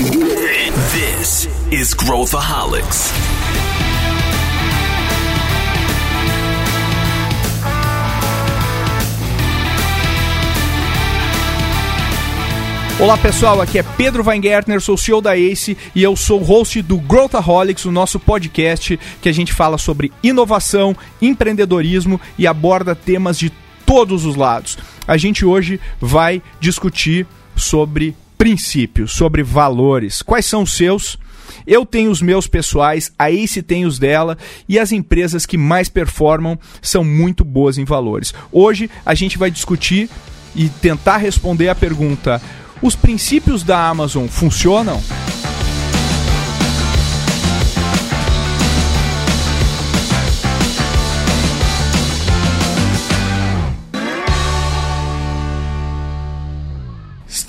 This is Growthaholics. Olá pessoal, aqui é Pedro Weingärtner, sou CEO da ACE e eu sou host do Growthaholics, o nosso podcast que a gente fala sobre inovação, empreendedorismo e aborda temas de todos os lados. A gente hoje vai discutir sobre princípios, sobre valores. Quais são os seus? Eu tenho os meus pessoais, a Ace tem os dela e as empresas que mais performam são muito boas em valores. Hoje a gente vai discutir e tentar responder a pergunta: os princípios da Amazon funcionam?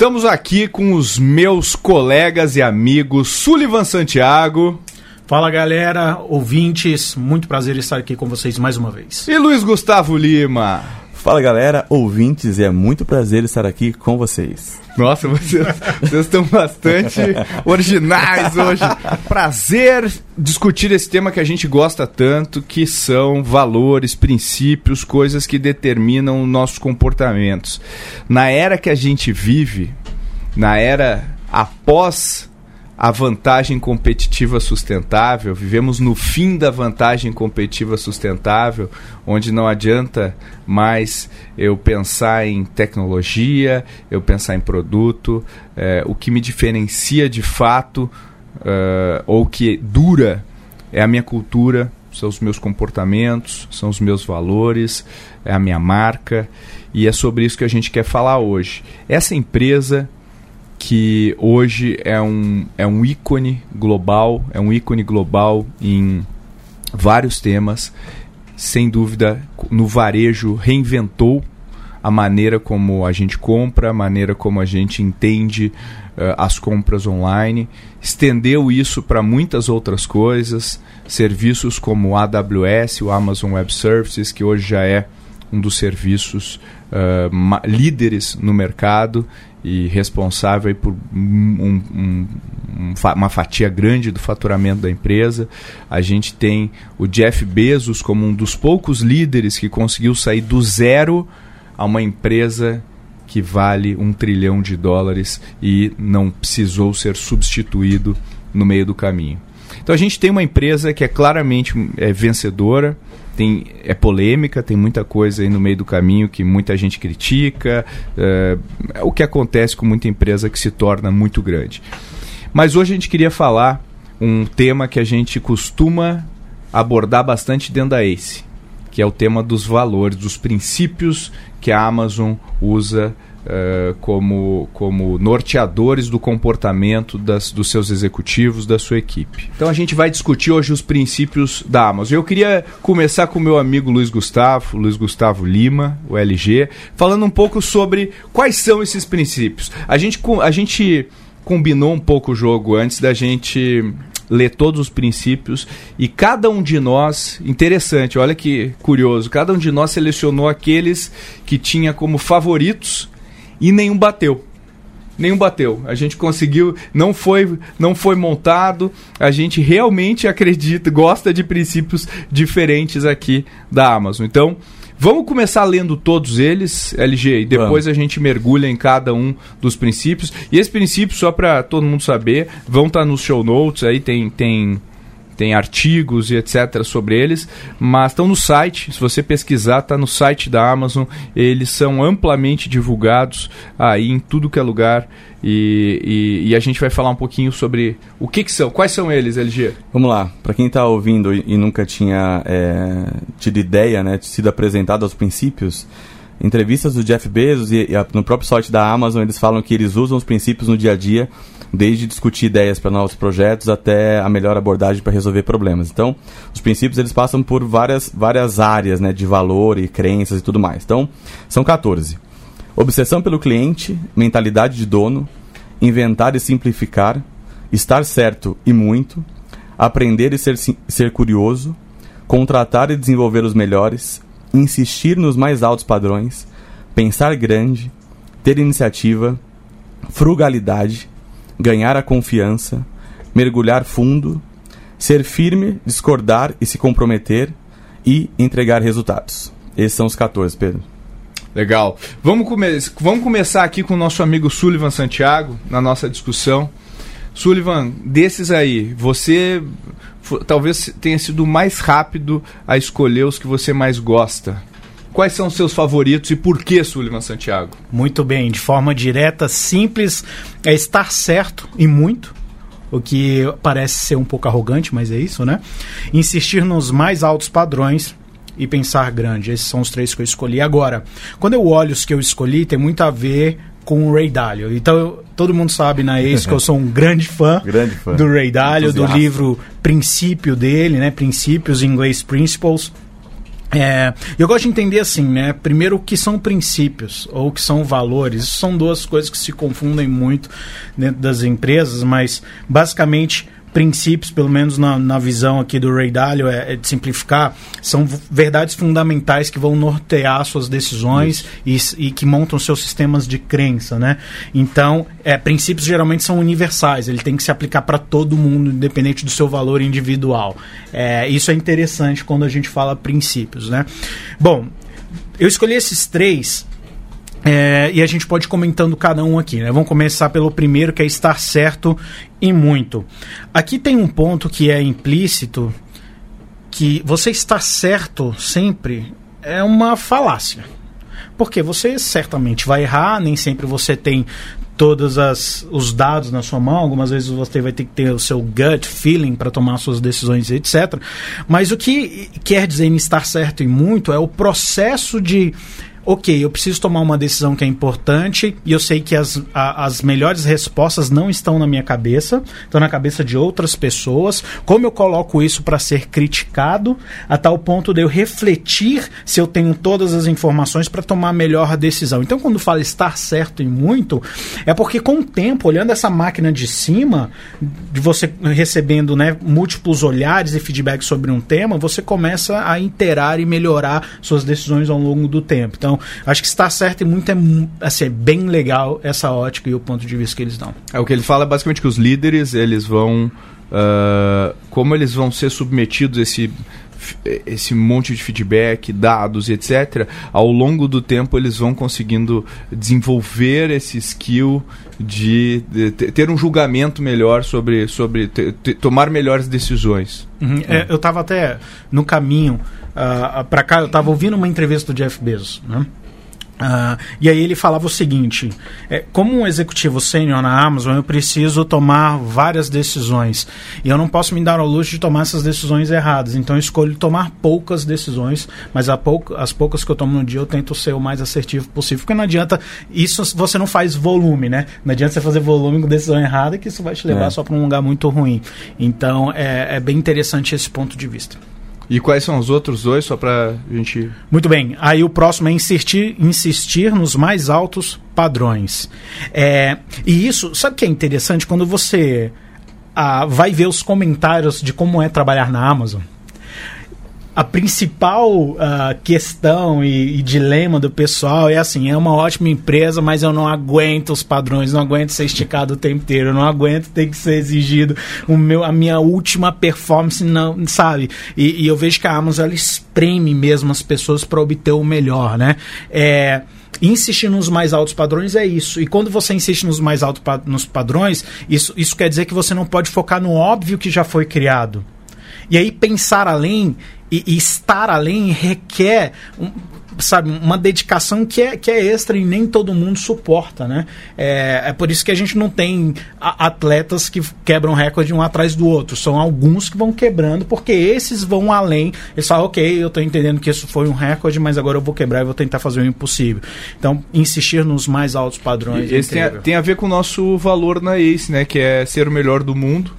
Estamos aqui com os meus colegas e amigos Sullivan Santiago. Fala galera, ouvintes, muito prazer estar aqui com vocês mais uma vez. E Luiz Gustavo Lima. Fala galera, ouvintes, é muito prazer estar aqui com vocês. Nossa, vocês, vocês estão bastante originais hoje. Prazer discutir esse tema que a gente gosta tanto, que são valores, princípios, coisas que determinam nossos comportamentos. Na era que a gente vive, na era após a vantagem competitiva sustentável, vivemos no fim da vantagem competitiva sustentável, onde não adianta mais eu pensar em tecnologia, eu pensar em produto. É, o que me diferencia de fato, uh, ou que dura, é a minha cultura, são os meus comportamentos, são os meus valores, é a minha marca. E é sobre isso que a gente quer falar hoje. Essa empresa que hoje é um, é um ícone global, é um ícone global em vários temas. Sem dúvida, no varejo reinventou a maneira como a gente compra, a maneira como a gente entende uh, as compras online, estendeu isso para muitas outras coisas, serviços como o AWS, o Amazon Web Services, que hoje já é um dos serviços uh, líderes no mercado e responsável por um, um, um, uma fatia grande do faturamento da empresa. A gente tem o Jeff Bezos como um dos poucos líderes que conseguiu sair do zero a uma empresa que vale um trilhão de dólares e não precisou ser substituído no meio do caminho. Então a gente tem uma empresa que é claramente é, vencedora, tem, é polêmica, tem muita coisa aí no meio do caminho que muita gente critica. É, é o que acontece com muita empresa que se torna muito grande. Mas hoje a gente queria falar um tema que a gente costuma abordar bastante dentro da ACE, que é o tema dos valores, dos princípios que a Amazon usa uh, como, como norteadores do comportamento das, dos seus executivos, da sua equipe. Então a gente vai discutir hoje os princípios da Amazon. Eu queria começar com o meu amigo Luiz Gustavo, Luiz Gustavo Lima, o LG, falando um pouco sobre quais são esses princípios. A gente, a gente combinou um pouco o jogo antes da gente ler todos os princípios e cada um de nós, interessante, olha que curioso, cada um de nós selecionou aqueles que tinha como favoritos e nenhum bateu. Nenhum bateu. A gente conseguiu, não foi, não foi montado. A gente realmente acredita, gosta de princípios diferentes aqui da Amazon. Então, Vamos começar lendo todos eles, LG, e depois Vamos. a gente mergulha em cada um dos princípios. E esses princípios, só para todo mundo saber, vão estar tá nos show notes, aí tem, tem tem artigos e etc. sobre eles, mas estão no site. Se você pesquisar, está no site da Amazon. Eles são amplamente divulgados aí em tudo que é lugar. E, e, e a gente vai falar um pouquinho sobre o que, que são, quais são eles, LG? Vamos lá, para quem está ouvindo e, nunca tinha é, tido ideia, né, sido apresentado aos princípios, entrevistas do Jeff Bezos e, e a, no próprio site da Amazon eles falam que eles usam os princípios no dia a dia desde discutir ideias para novos projetos até a melhor abordagem para resolver problemas. Então, os princípios eles passam por várias, várias áreas né, de valor e crenças e tudo mais. Então, são 14. Obsessão pelo cliente, mentalidade de dono, inventar e simplificar, estar certo e muito, aprender e ser, ser curioso, contratar e desenvolver os melhores, insistir nos mais altos padrões, pensar grande, ter iniciativa, frugalidade, ganhar a confiança, mergulhar fundo, ser firme, discordar e se comprometer e entregar resultados. Esses são os 14, Pedro. Legal. Vamos, come vamos começar aqui com o nosso amigo Sullivan Santiago, na nossa discussão. Sullivan, desses aí, você talvez tenha sido mais rápido a escolher os que você mais gosta. Quais são os seus favoritos e por que, Sullivan Santiago? Muito bem, de forma direta, simples, é estar certo e muito. O que parece ser um pouco arrogante, mas é isso, né? Insistir nos mais altos padrões e pensar grande. Esses são os três que eu escolhi. Agora, quando eu olho os que eu escolhi, tem muito a ver com o Ray Dalio. Então, eu, todo mundo sabe na Ace que eu sou um grande fã, grande fã. do Ray Dalio, do livro Princípio dele, né? Princípios, em inglês Principles. É, eu gosto de entender assim, né? Primeiro, o que são princípios ou o que são valores. Isso são duas coisas que se confundem muito dentro das empresas, mas basicamente princípios, pelo menos na, na visão aqui do Ray Dalio, é, é, de simplificar, são verdades fundamentais que vão nortear suas decisões e, e, que montam seus sistemas de crença, né? Então, é, princípios geralmente são universais, ele tem que se aplicar para todo mundo, independente do seu valor individual. É, isso é interessante quando a gente fala princípios, né? Bom, eu escolhi esses três é, e a gente pode ir comentando cada um aqui, né? Vamos começar pelo primeiro, que é estar certo e muito. Aqui tem um ponto que é implícito, que você estar certo sempre é uma falácia. Porque você certamente vai errar, nem sempre você tem todos as, os dados na sua mão, algumas vezes você vai ter que ter o seu gut feeling para tomar suas decisões, etc. Mas o que quer dizer em estar certo e muito é o processo de ok, eu preciso tomar uma decisão que é importante e eu sei que as, a, as melhores respostas não estão na minha cabeça, estão na cabeça de outras pessoas. Como eu coloco isso para ser criticado a tal ponto de eu refletir se eu tenho todas as informações para tomar a melhor decisão. Então, quando fala estar certo em muito, é porque com o tempo, olhando essa máquina de cima, de você recebendo né, múltiplos olhares e feedbacks sobre um tema, você começa a interar e melhorar suas decisões ao longo do tempo. Então, então, acho que está certo e muito é assim, é bem legal essa ótica e o ponto de vista que eles dão. É, o que ele fala é basicamente que os líderes, eles vão. Uh, como eles vão ser submetidos a esse esse monte de feedback, dados e etc., ao longo do tempo eles vão conseguindo desenvolver esse skill de, de ter um julgamento melhor sobre, sobre tomar melhores decisões. Uhum. É, eu estava até no caminho uh, ah, para cá, eu estava ouvindo uma entrevista do Jeff Bezos, né? Uh, e aí ele falava o seguinte: é, como um executivo sênior na Amazon, eu preciso tomar várias decisões. E eu não posso me dar ao luxo de tomar essas decisões erradas. Então eu escolho tomar poucas decisões, mas pouca, as poucas que eu tomo no dia eu tento ser o mais assertivo possível. Porque não adianta. Isso você não faz volume, né? Não adianta você fazer volume com decisão errada, que isso vai te levar é. só para um lugar muito ruim. Então é, é bem interessante esse ponto de vista. E quais são os outros dois, só para a gente. Muito bem. Aí o próximo é insistir, insistir nos mais altos padrões. É, e isso, sabe o que é interessante? Quando você ah, vai ver os comentários de como é trabalhar na Amazon a principal uh, questão e, e, dilema do pessoal é assim: é uma ótima empresa, mas eu não aguento os padrões, não aguento ser esticado o tempo inteiro, eu não aguento ter que ser exigido o meu, a minha última performance, não, sabe? E, e eu vejo que a Amazon ela espreme mesmo as pessoas para obter o melhor, né? É insistir nos mais altos padrões é isso. E quando você insiste nos mais altos pa nos padrões, isso, isso quer dizer que você não pode focar no óbvio que já foi criado. E aí pensar além e, e estar além requer um, sabe, uma dedicação que é, que é extra e nem todo mundo suporta, né? É, é por isso que a gente não tem atletas que quebram recorde um atrás do outro. São alguns que vão quebrando, porque esses vão além. Eles falam, ok, eu estou entendendo que isso foi um recorde, mas agora eu vou quebrar e vou tentar fazer o impossível. Então, insistir nos mais altos padrões. E é esse tem a, tem a ver com o nosso valor na ACE, né? Que é ser o melhor do mundo,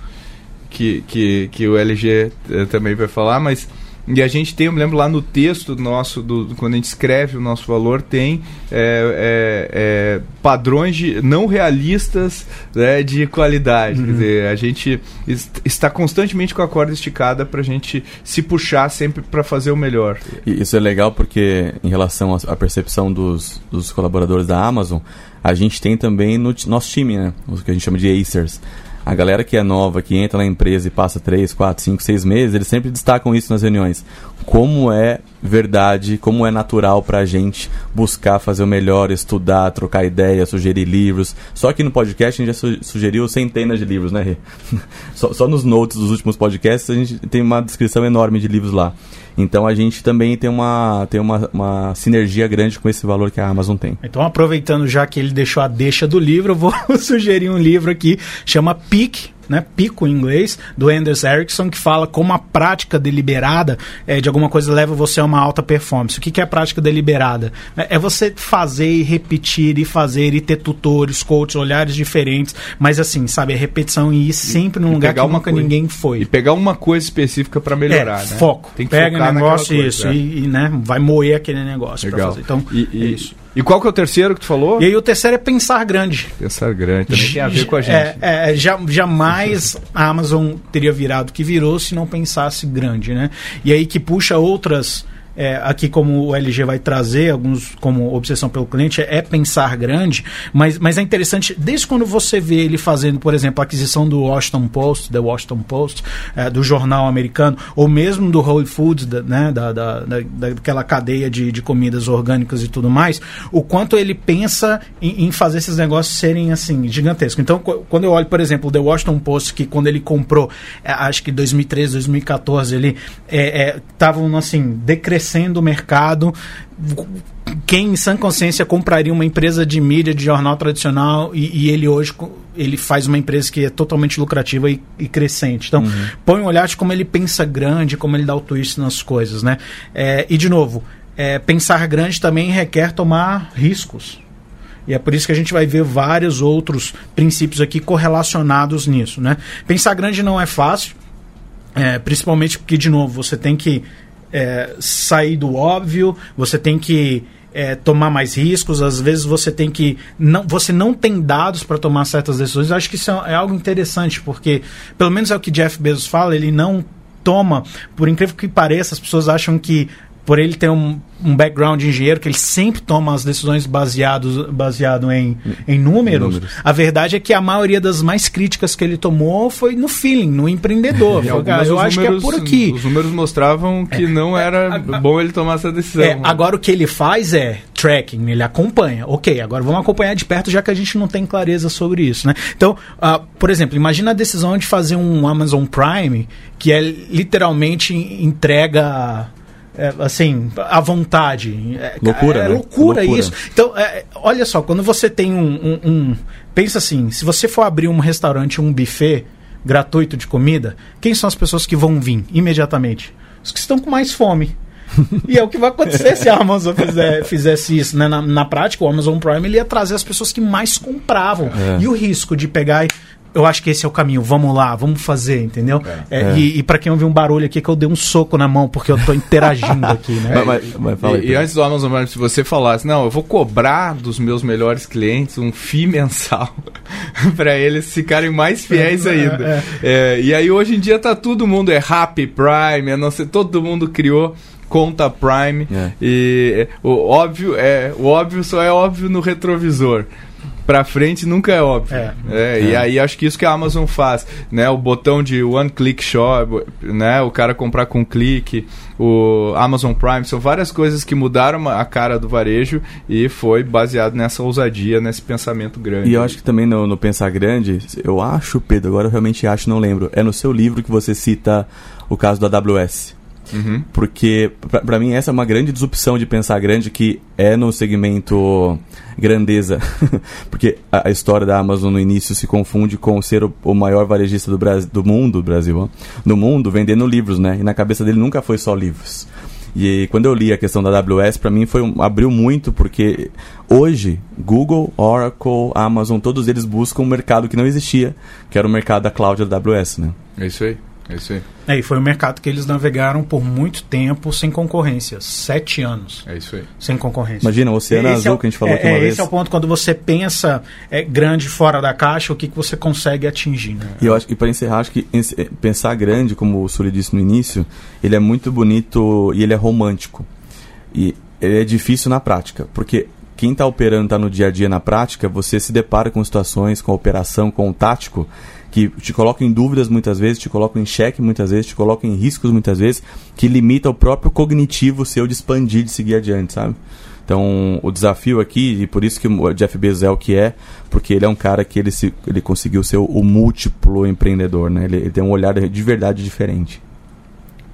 que, que, que o LG eh, também vai falar, mas E a gente tem, eu me lembro lá no texto nosso, do, do- quando a gente escreve o nosso valor, tem é, é, é, padrões de, não realistas né, de qualidade. Uhum. Quer dizer, a gente est- está constantemente com a corda esticada para a gente se puxar sempre para fazer o melhor. E isso é legal porque, em relação à percepção dos, dos colaboradores da Amazon, a gente tem também no nosso time, né? O que a gente chama de Acers. A galera que é nova, que entra na empresa e passa 3, 4, 5, 6 meses, eles sempre destacam isso nas reuniões. Como é verdade, como é natural pra gente buscar fazer o melhor, estudar, trocar ideias, sugerir livros. Só aqui no podcast a gente já su- sugeriu centenas de livros, né, Rê? Só, só nos notes dos últimos podcasts a gente tem uma descrição enorme de livros lá. Então a gente também tem uma, tem uma, uma sinergia grande com esse valor que a Amazon tem. Então, aproveitando já que ele deixou a deixa do livro, eu vou sugerir um livro aqui, chama Peak, né, pico em inglês, do Anders Ericsson, que fala como a prática deliberada eh, de alguma coisa leva você a uma alta performance. O que, que é a prática deliberada? É, é você fazer e repetir e fazer e ter tutores, coaches, olhares diferentes, mas assim, sabe, a repetição e ir sempre num lugar que nunca coisa- ninguém foi. E pegar uma coisa específica para melhorar, é, né? foco. Tem que Pega focar o negócio coisa, isso é. e, e, né, vai moer aquele negócio Legal. fazer. Então, e, é e- isso. E qual que é o terceiro que tu falou? E aí o terceiro é pensar grande. Pensar grande, também tem a ver com a gente. É, é, ja- jamais a Amazon teria virado o que virou se não pensasse grande, né? E aí que puxa outras. É, aqui como o LG vai trazer alguns como obsessão pelo cliente é, é pensar grande mas, mas é interessante desde quando você vê ele fazendo por exemplo a aquisição do Washington Post The Washington Post é, do jornal americano ou mesmo do Whole Foods da, né, da, da, da- daquela cadeia de, de comidas orgânicas e tudo mais o quanto ele pensa em, em fazer esses negócios serem assim gigantescos. Então qu- quando eu olho por exemplo o The Washington Post que quando ele comprou é, acho que 2013 2014 ele estavam assim decrescendo o mercado quem em sã consciência compraria uma empresa de mídia de jornal tradicional e, e ele hoje ele faz uma empresa que é totalmente lucrativa e, e crescente então põe um olhar de como ele pensa grande como ele dá o twist nas coisas né É, e de novo é, pensar grande também requer tomar riscos e é por isso que a gente vai ver vários outros princípios aqui correlacionados nisso. Né? Pensar grande não é fácil, é, principalmente porque, de novo, você tem que é, sair do óbvio, você tem que é, tomar mais riscos, às vezes você tem que. Não, você não tem dados para tomar certas decisões. Eu acho que isso é, é algo interessante, porque, pelo menos é o que Jeff Bezos fala, ele não toma, por incrível que pareça, as pessoas acham que por ele ter um, um background de engenheiro, que ele sempre toma as decisões baseados, baseado em, em números, Números. a verdade é que a maioria das mais críticas que ele tomou foi no feeling, no empreendedor. "Cara, eu acho que é números- por aqui. Os números mostravam que não era bom ele tomar essa decisão. É, agora o que ele faz é tracking, ele acompanha. Ok, agora vamos acompanhar de perto, já que a gente não tem clareza sobre isso, né? Então, ah, por exemplo, imagina a decisão de fazer um Amazon Prime que é literalmente entrega. É, assim, à vontade. É, Loucura, é né? loucura, Loucura. isso. Então, é, olha só, quando você tem um, um- um- Pensa assim, se você for abrir um restaurante, um buffet gratuito de comida, quem são as pessoas que vão vir imediatamente? Os que estão com mais fome. e é o que vai acontecer se a Amazon fizer- fizesse isso. Né? Na, na prática, o Amazon Prime ele ia trazer as pessoas que mais compravam. É. E o risco de pegar e. Eu acho que esse é o caminho. Vamos lá, vamos fazer, entendeu? É, É. E, e para quem ouviu um barulho aqui, que eu dei um soco na mão, porque eu tô interagindo aqui, né? Mas- mas- mas fala aí, e, e antes do Amazon Prime, se você falasse, não, eu vou cobrar dos meus melhores clientes um FII mensal para eles ficarem mais fiéis ainda. É, e aí hoje em dia tá todo mundo é Happy Prime, é não sei, todo mundo criou conta Prime É. e é, o óbvio é o óbvio só é óbvio no retrovisor. Pra frente nunca é óbvio. É. É, E É. aí acho que isso que a Amazon faz, né? O botão de one click shop, né? O cara comprar com um clique, o Amazon Prime, são várias coisas que mudaram a cara do varejo e foi baseado nessa ousadia, nesse pensamento grande. E eu acho que também no, no Pensar Grande, eu acho, Pedro, agora eu realmente acho, não lembro. É no seu livro que você cita o caso da AWS. Uhum. Porque, pra mim, essa é uma grande disrupção de pensar grande que é no segmento grandeza. Porque a, a história da Amazon no início se confunde com ser o, o maior varejista do, Brasil, do mundo, Brasil, ó, do mundo, vendendo livros, né? E na cabeça dele nunca foi só livros. E quando eu li a questão da AWS, para mim foi um- abriu muito porque hoje Google, Oracle, Amazon, todos eles buscam um mercado que não existia, que era o mercado da cloud da AWS, né? É isso aí. É isso aí. É, e foi um mercado que eles navegaram por muito tempo sem concorrência. Sete anos É isso aí. sem concorrência. Imagina, o Oceano Esse Azul é o- que a gente falou é, aqui uma é, vez. Esse é o ponto quando você pensa é, grande fora da caixa, o que, que você consegue atingir. Né? E eu acho que para encerrar, acho que eh, pensar grande, como o Sully disse no início, ele é muito bonito e ele é romântico. E ele é difícil na prática, porque quem está operando, está no dia a dia na prática, você se depara com situações, com a operação, com o tático, que te colocam em dúvidas muitas vezes, te colocam em xeque muitas vezes, te colocam em riscos muitas vezes, que limita o próprio cognitivo seu de expandir, de seguir adiante, sabe? Então, o desafio aqui, e por isso que o Jeff Bezos é o que é, porque ele é um cara que ele, se, ele conseguiu ser o, o múltiplo empreendedor, né? Ele, ele tem um olhar de verdade diferente.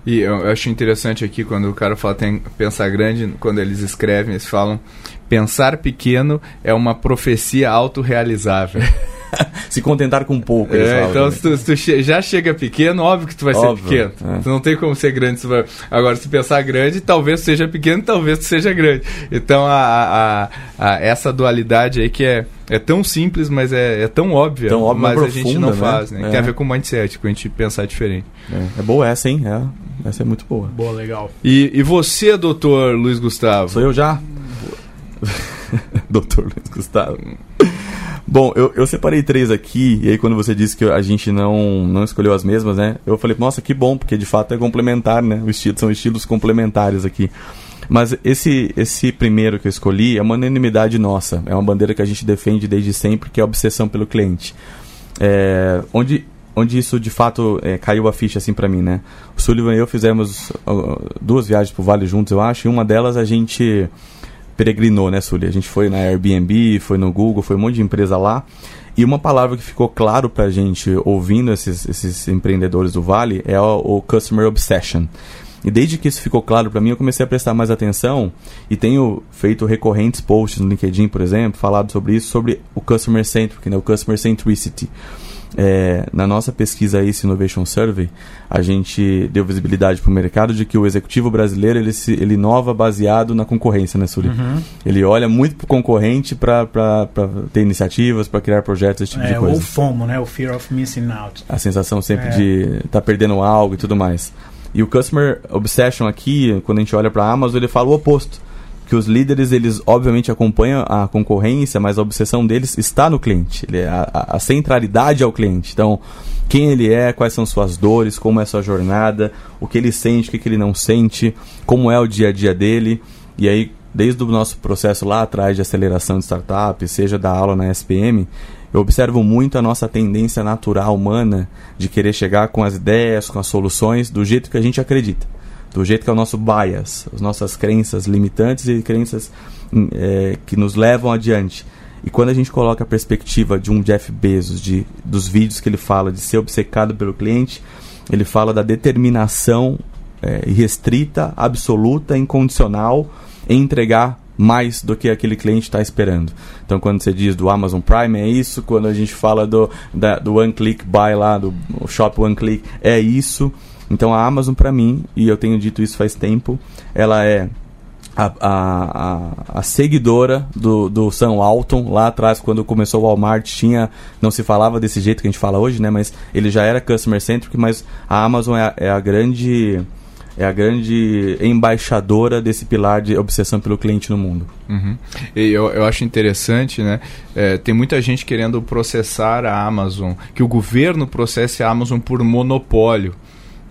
E eu acho interessante aqui quando o cara fala tem pensar grande, quando eles escrevem, eles falam pensar pequeno é uma profecia autorrealizável. Se contentar com pouco, É, então se tu, se tu che- já chega pequeno, óbvio que tu vai Óbvio, ser pequeno. é. Tu não tem como ser grande. vai- Agora, se pensar grande, talvez seja pequeno, talvez seja grande. Então, a, a- a- essa dualidade aí que é, é tão simples, mas é, é tão óbvia, Tão óbvia, mas mas a gente profunda, não né? faz, né? É. Tem a ver com mindset, com a gente pensar diferente. É, é boa essa, hein? Essa é muito boa. Boa, legal. E, e você, doutor Luiz Gustavo? Sou eu já? Doutor Luiz Gustavo. Bom, eu, eu separei três aqui, e aí quando você disse que a gente não, não escolheu as mesmas, né? Eu falei, nossa, que bom, porque de fato é complementar, né? O estilo, são estilos complementares aqui. Mas esse, esse primeiro que eu escolhi é uma unanimidade nossa. É uma bandeira que a gente defende desde sempre, que é a obsessão pelo cliente. É, onde, onde isso de fato é, caiu a ficha assim pra mim, né? O Sullivan e eu fizemos duas viagens pro Vale juntos, eu acho, e uma delas a gente peregrinou, né, Sully? A gente foi na Airbnb, foi no Google, foi um monte de empresa lá. E uma palavra que ficou claro pra gente ouvindo esses, esses empreendedores do Vale é o, o Customer Obsession. E desde que isso ficou claro pra mim, eu comecei a prestar mais atenção e tenho feito recorrentes posts no LinkedIn, por exemplo, falado sobre isso, sobre o Customer Centric, né, o Customer Centricity. É, na nossa pesquisa Ace Innovation Survey, a gente deu visibilidade para o mercado de que o executivo brasileiro ele, se, ele inova baseado na concorrência, né, Suri? Ele olha muito para o concorrente para ter iniciativas, para criar projetos, esse tipo É, de coisa. ou FOMO, né? O Fear of Missing Out. A sensação sempre É. de estar tá perdendo algo e tudo mais. E o Customer Obsession aqui, quando a gente olha para a Amazon, ele fala o oposto. Que os líderes, eles obviamente acompanham a concorrência, mas a obsessão deles está no cliente. Ele é a, a- centralidade ao cliente. Então, quem ele é, quais são suas dores, como é sua jornada, o que ele sente, o que ele não sente, como é o dia a dia dele. E aí, desde o nosso processo lá atrás de aceleração de startup, seja da aula na SPM, eu observo muito a nossa tendência natural humana de querer chegar com as ideias, com as soluções, do jeito que a gente acredita. Do jeito que é o nosso bias, as nossas crenças limitantes e crenças hum, é, que nos levam adiante. E quando a gente coloca a perspectiva de um Jeff Bezos, de, dos vídeos que ele fala de ser obcecado pelo cliente, ele fala da determinação é, irrestrita, absoluta, incondicional em entregar mais do que aquele cliente está esperando. Então, quando você diz do Amazon Prime, é isso. Quando a gente fala do, da, do One Click Buy lá, do Shop One Click, é isso. Então, a Amazon, para mim, e eu tenho dito isso faz tempo, ela é a, a, a, seguidora do, do Sam Walton. Lá atrás, quando começou o Walmart, tinha, não se falava desse jeito que a gente fala hoje, né? Mas ele já era customer centric, mas a Amazon é, a- é a grande é a grande embaixadora desse pilar de obsessão pelo cliente no mundo. Uhum. Eu, eu acho interessante, né? É, tem muita gente querendo processar a Amazon, que o governo processe a Amazon por monopólio.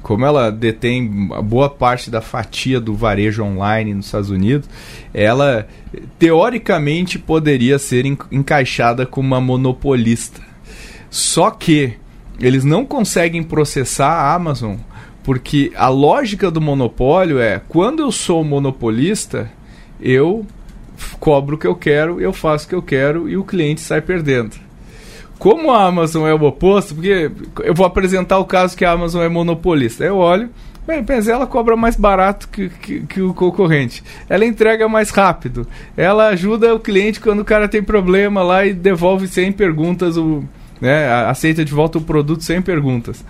Como ela detém boa parte da fatia do varejo online nos Estados Unidos, ela teoricamente poderia ser en- encaixada como uma monopolista. Só que eles não conseguem processar a Amazon porque a lógica do monopólio é quando eu sou monopolista, eu cobro o que eu quero, eu faço o que eu quero e o cliente sai perdendo. Como a Amazon é o oposto, porque eu vou apresentar o caso que a Amazon é monopolista. Eu olho, bem, mas ela cobra mais barato que, que, que o concorrente. Ela entrega mais rápido. Ela ajuda o cliente quando o cara tem problema lá e devolve sem perguntas, o, né, aceita de volta o produto sem perguntas.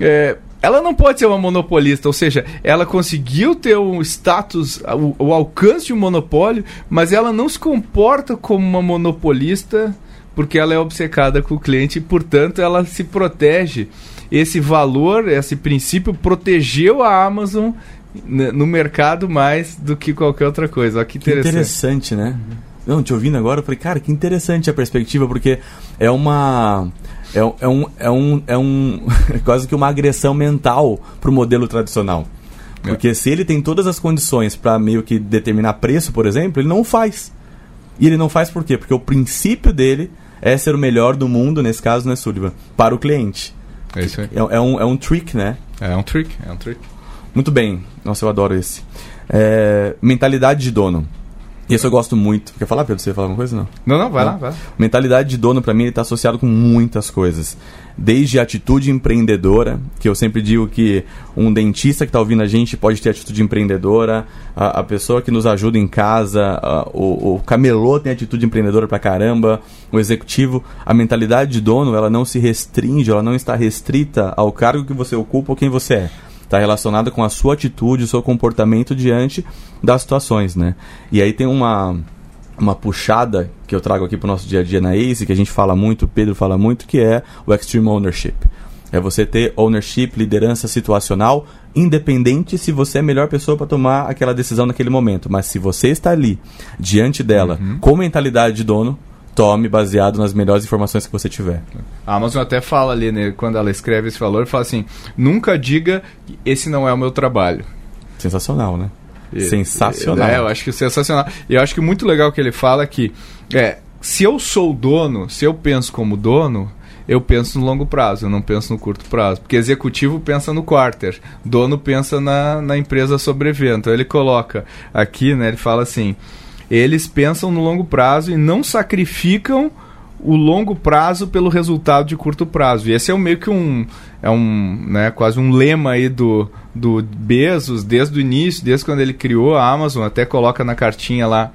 É, ela não pode ser uma monopolista, ou seja, ela conseguiu ter um status, o, o alcance de um monopólio, mas ela não se comporta como uma monopolista porque ela é obcecada com o cliente e, portanto, ela se protege. Esse valor, esse princípio protegeu a Amazon no mercado mais do que qualquer outra coisa. Olha que interessante. Que interessante, né? Não, te ouvindo agora, eu falei, cara, que interessante a perspectiva, porque é uma. É, é um, é um, é um quase que uma agressão mental para o modelo tradicional. É. Porque é. se ele tem todas as condições para meio que determinar preço, por exemplo, ele não faz. E ele não faz por quê? Porque o princípio dele é ser o melhor do mundo, nesse caso, né, Sullivan? Para o cliente. É isso aí. É, é, um, é um trick, né? É um trick, é um trick. Muito bem. Nossa, eu adoro esse. É, mentalidade de dono. Esse eu gosto muito. Quer falar, Pedro? Você ia falar alguma coisa? Não, não, não vai não. lá, vai. Mentalidade de dono, para mim, ele está associado com muitas coisas. Desde a atitude empreendedora, que eu sempre digo que um dentista que está ouvindo a gente pode ter atitude empreendedora, a, a pessoa que nos ajuda em casa, a, o, o camelô tem atitude empreendedora pra caramba, o executivo. A mentalidade de dono, ela não se restringe, ela não está restrita ao cargo que você ocupa ou quem você é está relacionada com a sua atitude, o seu comportamento diante das situações, né? E aí tem uma uma puxada que eu trago aqui para o nosso dia a dia na ACE, que a gente fala muito, o Pedro fala muito, que é o Extreme Ownership. É você ter ownership, liderança situacional, independente se você é a melhor pessoa para tomar aquela decisão naquele momento. Mas se você está ali, diante dela, uhum. com mentalidade de dono, tome baseado nas melhores informações que você tiver. A Amazon até fala ali, né, quando ela escreve esse valor, fala assim: nunca diga esse não é o meu trabalho. Sensacional, né? E, sensacional. É, eu acho que sensacional. E eu acho que muito legal que ele fala que é, se eu sou dono, se eu penso como dono, eu penso no longo prazo, eu não penso no curto prazo. Porque executivo pensa no quarter, dono pensa na, na empresa sobrevivendo. Então ele coloca aqui, né? Ele fala assim: eles pensam no longo prazo e não sacrificam o longo prazo pelo resultado de curto prazo. E esse é meio que um é um, né, quase um lema aí do do Bezos desde o início, desde quando ele criou a Amazon, até coloca na cartinha lá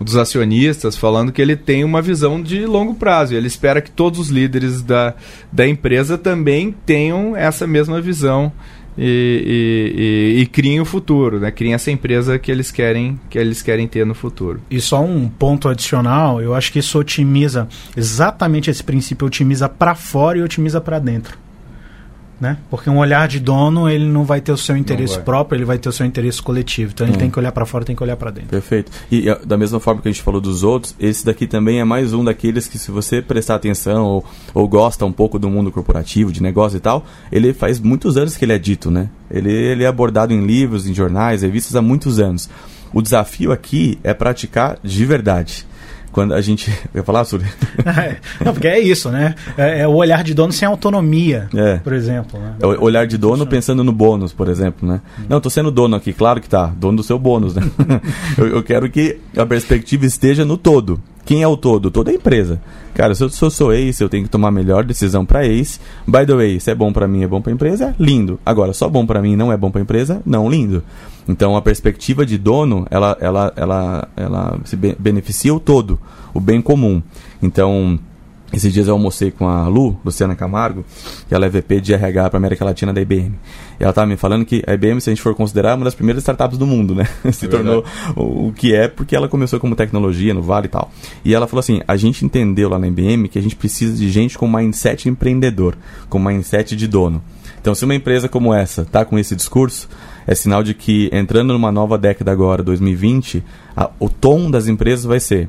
dos acionistas falando que ele tem uma visão de longo prazo. Ele espera que todos os líderes da, da empresa também tenham essa mesma visão e, e, e, criem o futuro, né? Criem essa empresa que eles querem que eles querem ter no futuro. E só um ponto adicional, eu acho que isso otimiza exatamente esse princípio otimiza para fora e otimiza para dentro né? Porque um olhar de dono, ele não vai ter o seu interesse próprio, ele vai ter o seu interesse coletivo. Então ele hum. tem que olhar para fora, tem que olhar para dentro. Perfeito. E da mesma forma que a gente falou dos outros, esse daqui também é mais um daqueles que se você prestar atenção ou, ou gosta um pouco do mundo corporativo, de negócio e tal, ele faz muitos anos que ele é dito, né? Ele, ele é abordado em livros, em jornais, revistas há muitos anos. O desafio aqui é praticar de verdade quando a gente. Eu ia falar, Suri? Não, porque é isso, né? É, é, o olhar de dono sem autonomia, é. por exemplo. Né? É o olhar de dono pensando no bônus, por exemplo, né? Hum. Não, estou sendo dono aqui, claro que tá. Dono do seu bônus, né? eu, eu quero que a perspectiva esteja no todo. Quem é o todo? Toda a empresa. Cara, se eu, se eu sou ace, eu tenho que tomar a melhor decisão para ace. By the way, se é bom para mim, é bom para empresa, lindo. Agora, só bom para mim não é bom para empresa, não lindo. Então, a perspectiva de dono, ela, ela, ela, ela se beneficia o todo, o bem comum. Então, esses dias eu almocei com a Lu, Luciana Camargo, que ela é VP de RH para América Latina da IBM. E ela estava me falando que a IBM, se a gente for considerar, é uma das primeiras startups do mundo, né? se é tornou o, o, que é porque ela começou como tecnologia no Vale e tal. E ela falou assim: a gente entendeu lá na IBM que a gente precisa de gente com mindset empreendedor, com mindset de dono. Então, se uma empresa como essa está com esse discurso, é sinal de que entrando numa nova década agora, 2020, a, o tom das empresas vai ser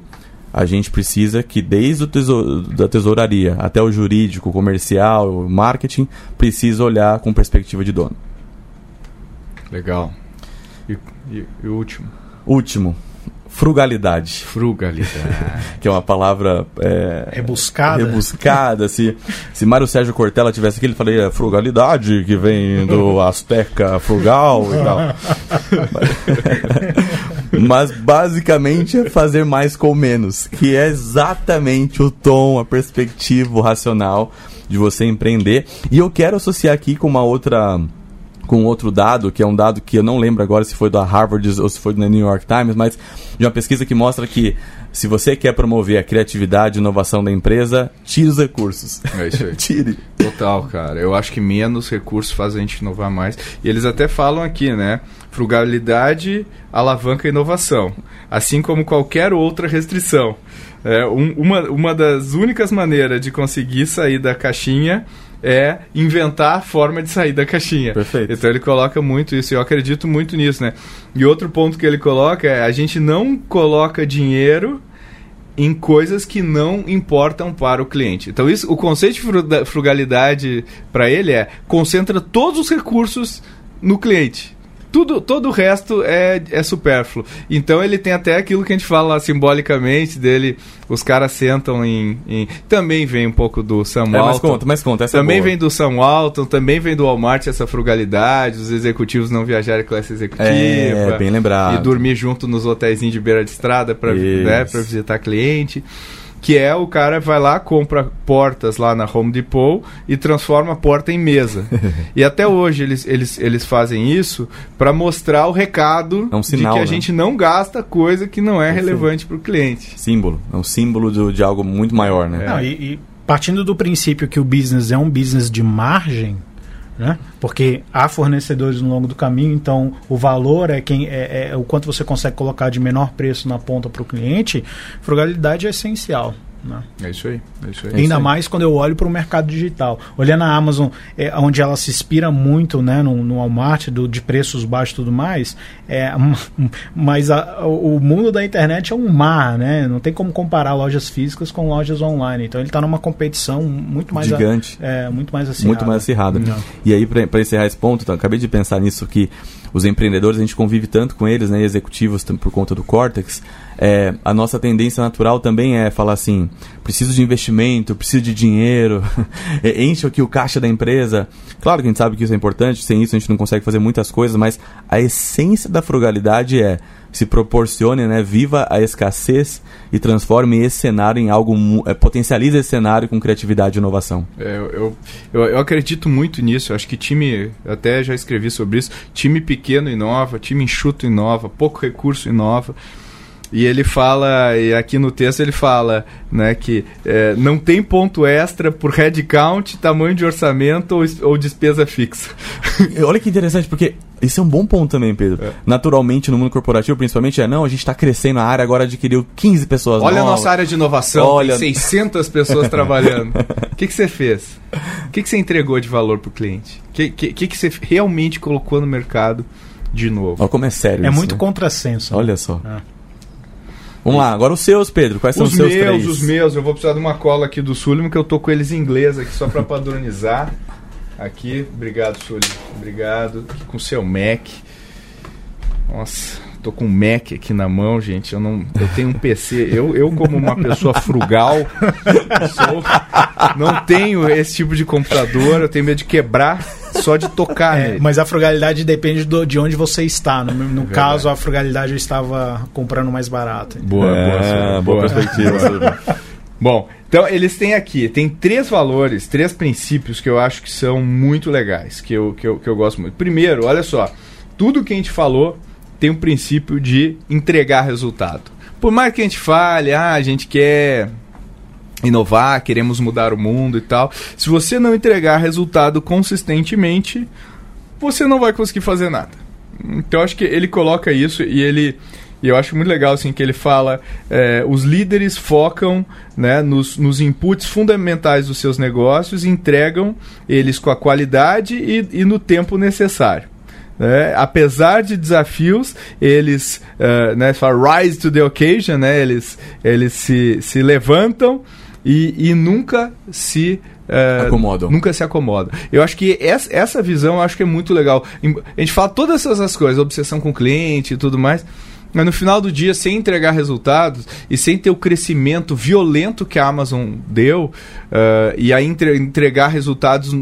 a gente precisa que desde o tesouro, da tesouraria até o jurídico, comercial, marketing, precisa olhar com perspectiva de dono. Legal. E, e, e o último? Último. Frugalidade. Frugalidade. que é uma palavra. É, rebuscada. Rebuscada. se, se Mário Sérgio Cortella tivesse aqui, ele falaria frugalidade, que vem do Azteca frugal e tal. Mas basicamente é fazer mais com menos, que é exatamente o tom, a perspectiva, o racional de você empreender. E eu quero associar aqui com uma outra com outro dado, que é um dado que eu não lembro agora se foi da Harvard ou se foi do New York Times, mas de uma pesquisa que mostra que se você quer promover a criatividade e inovação da empresa, tire os recursos. É isso aí. tire. Total, cara. Eu acho que menos recursos faz a gente inovar mais. E eles até falam aqui, né? Frugalidade alavanca a inovação, assim como qualquer outra restrição. É, um, uma, uma das únicas maneiras de conseguir sair da caixinha é inventar a forma de sair da caixinha. Perfeito. Então ele coloca muito isso, e eu acredito muito nisso, né? E outro ponto que ele coloca é a gente não coloca dinheiro em coisas que não importam para o cliente. Então isso, o conceito de fruga- frugalidade para ele é concentra todos os recursos no cliente. Tudo, todo o resto é, é supérfluo. Então ele tem até aquilo que a gente fala simbolicamente dele, os caras sentam em, em- também vem um pouco do Sam É, mas Walton. conta, mas conta. Essa Também é vem do Sam Walton, também vem do Walmart essa frugalidade, os executivos não viajarem classe executiva. É, bem lembrado. E dormir junto nos hotéis de beira de estrada para né, pra visitar cliente. Que é o cara vai lá, compra portas lá na Home Depot e transforma a porta em mesa. e até hoje eles, eles, eles fazem isso para mostrar o recado É um sinal, de que a né? gente não gasta coisa que não é Perfeito. relevante para o cliente. Símbolo. É um símbolo do- de algo muito maior, né? Não, e, e partindo do princípio que o business é um business de margem, né? porque há fornecedores no longo do caminho, então o valor é quem é, é o quanto você consegue colocar de menor preço na ponta para o cliente, frugalidade é essencial. Né? É isso aí. É isso aí. Ainda aí. mais quando eu olho para o mercado digital. Olhando a Amazon, é, onde ela se inspira muito né, no, no Walmart, do, de preços baixos e tudo mais, é, mas a- o mundo da internet é um mar, né? Não tem como comparar lojas físicas com lojas online. Então ele está numa competição muito mais a- Gigante. é, muito mais acirrada. Muito mais acirrada. Não. E aí, para encerrar esse ponto, então, acabei de pensar nisso que os empreendedores, a gente convive tanto com eles, né, executivos por conta do Cortex, é, a nossa tendência natural também é falar assim, preciso de investimento, preciso de dinheiro, enche aqui o caixa da empresa. Claro que a gente sabe que isso é importante, sem isso a gente não consegue fazer muitas coisas, mas a essência da frugalidade é se proporcione, né, viva a escassez e transforme esse cenário em algo, é, potencialize esse cenário com criatividade e inovação. É, eu, eu, eu, acredito muito nisso. Eu acho que time, até já escrevi sobre isso. Time pequeno inova, time enxuto inova, pouco recurso inova. E ele fala, e aqui no texto ele fala, né, que é, não tem ponto extra por headcount, tamanho de orçamento ou, ou despesa fixa. Olha que interessante, porque isso é um bom ponto também, Pedro. É. Naturalmente, no mundo corporativo, principalmente, é não, a gente está crescendo, a área agora adquiriu 15 pessoas Olha a novas. nossa área de inovação, Olha- tem 600 pessoas trabalhando. O que, que você fez? O que, que você entregou de valor para o cliente? O que, que, que, que você realmente colocou no mercado de novo? Olha como é sério É isso, muito né? contrassenso. né? Olha só. É. Vamos lá, agora os seus, Pedro. Quais são os, Os seus meus, três? os meus. Eu vou precisar de uma cola aqui do Suliman, que eu tô com eles em inglês aqui, só para padronizar. Aqui, obrigado, Suliman. Obrigado. Aqui com o seu Mac. Nossa, tô com um Mac aqui na mão, gente. Eu não, eu tenho um PC. Eu, eu como uma pessoa frugal, sou- não tenho esse tipo de computador. Eu tenho medo de quebrar só de tocar É, nele. mas a frugalidade depende do- de onde você está. No, no Verdade. caso, a frugalidade eu estava comprando mais barato. Boa, É, boa, Suliman, boa perspectiva, Suliman. Bom, então eles têm aqui, tem três valores, três princípios que eu acho que são muito legais, que eu, que eu, que eu gosto muito. Primeiro, olha só, tudo que a gente falou tem um princípio de entregar resultado. Por mais que a gente fale, ah, a gente quer inovar, queremos mudar o mundo e tal, se você não entregar resultado consistentemente, você não vai conseguir fazer nada. Então eu acho que ele coloca isso e ele e eu acho muito legal assim que ele fala é, os líderes focam né, nos, nos inputs fundamentais dos seus negócios e entregam eles com a qualidade e, e no tempo necessário. né? apesar de desafios, eles eh, né, fala, rise to the occasion, né? eles, eles se, se levantam e, e nunca se eh, Acomodam. Nunca se acomodam. Eu acho que essa, essa visão eu acho que é muito legal. A gente fala todas essas coisas, obsessão com o cliente e tudo mais. Mas no final do dia, sem entregar resultados e sem ter o crescimento violento que a Amazon deu, eh, e a entre- entregar resultados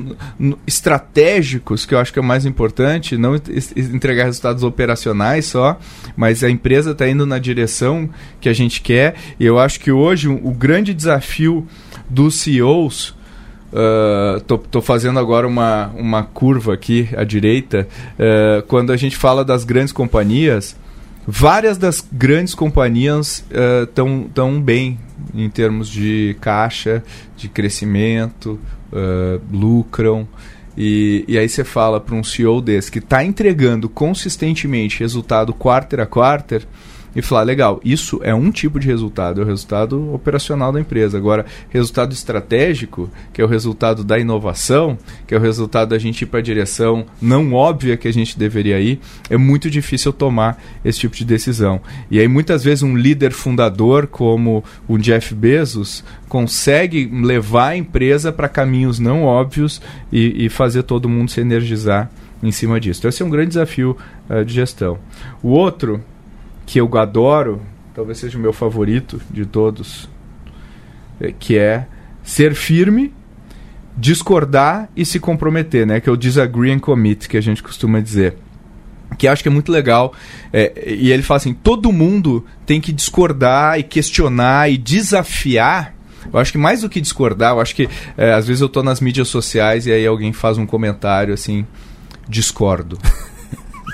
estratégicos, que eu acho que é o mais importante, não entregar resultados operacionais só, mas a empresa está indo na direção que a gente quer. E eu acho que hoje o, o grande desafio dos CEOs Uh, tô, tô, fazendo agora uma, uma curva aqui à direita. Uh, quando a gente fala das grandes companhias, várias das grandes companhias estão uh, tão bem em termos de caixa, de crescimento, lucram. E, e aí você fala para um CEO desse que está entregando consistentemente resultado quarter a quarter e falar, legal, isso é um tipo de resultado, é o resultado operacional da empresa. Agora, resultado estratégico, que é o resultado da inovação, que é o resultado da gente ir para a direção não óbvia que a gente deveria ir, é muito difícil tomar esse tipo de decisão. E aí, muitas vezes, um líder fundador como o Jeff Bezos consegue levar a empresa para caminhos não óbvios e, e fazer todo mundo se energizar em cima disso. Então, esse é um grande desafio uh, de gestão. O outro que eu adoro, talvez seja o meu favorito de todos, é, que é ser firme, discordar e se comprometer, né? Que é o disagree and commit, que a gente costuma dizer. Que acho que é muito legal. É, e ele fala assim: todo mundo tem que discordar e questionar e desafiar. Eu acho que mais do que discordar, eu acho que é, às vezes eu estou nas mídias sociais e aí alguém faz um comentário assim: discordo.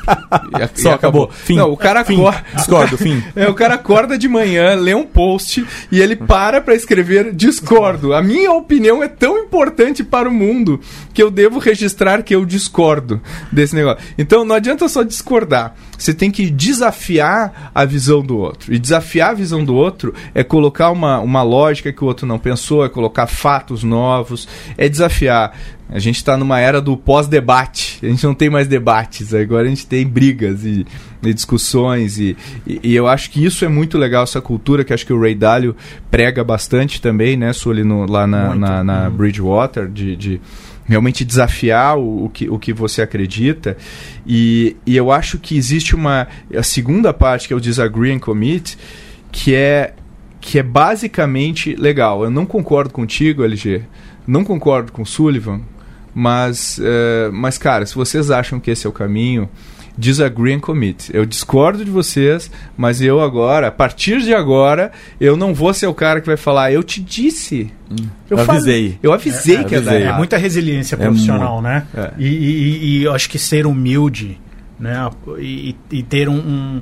E, Só e acabou. acabou. Fim. Não, o cara fim. acorda. Discordo, fim. É, o cara acorda de manhã, lê um post e ele para para escrever discordo. A minha opinião é tão importante para o mundo que eu devo registrar que eu discordo desse negócio. Então não adianta só discordar. Você tem que desafiar a visão do outro. E desafiar a visão do outro é colocar uma, uma lógica que o outro não pensou, é colocar fatos novos, é desafiar. A gente está numa era do pós-debate. A gente não tem mais debates, agora a gente tem brigas e, e discussões. E, e, e, eu acho que isso é muito legal, essa cultura que acho que o Ray Dalio prega bastante também, né, Sully, no, lá na, na, na, Bridgewater, de, de realmente desafiar o, o, que, o que você acredita. E, e eu acho que existe uma. A segunda parte, que é o disagree and commit, que é, que é basicamente legal. Eu não concordo contigo, LG. Não concordo com Sullivan, mas, uh, mas, cara, se vocês acham que esse é o caminho, disagree and commit. Eu discordo de vocês, mas eu agora, a partir de agora, eu não vou ser o cara que vai falar, eu te disse. Hum, eu, eu avisei. Eu avisei é, que avisei. É muita resiliência é profissional, né? É. E, e, e, eu acho que ser humilde, né? E, e ter um, um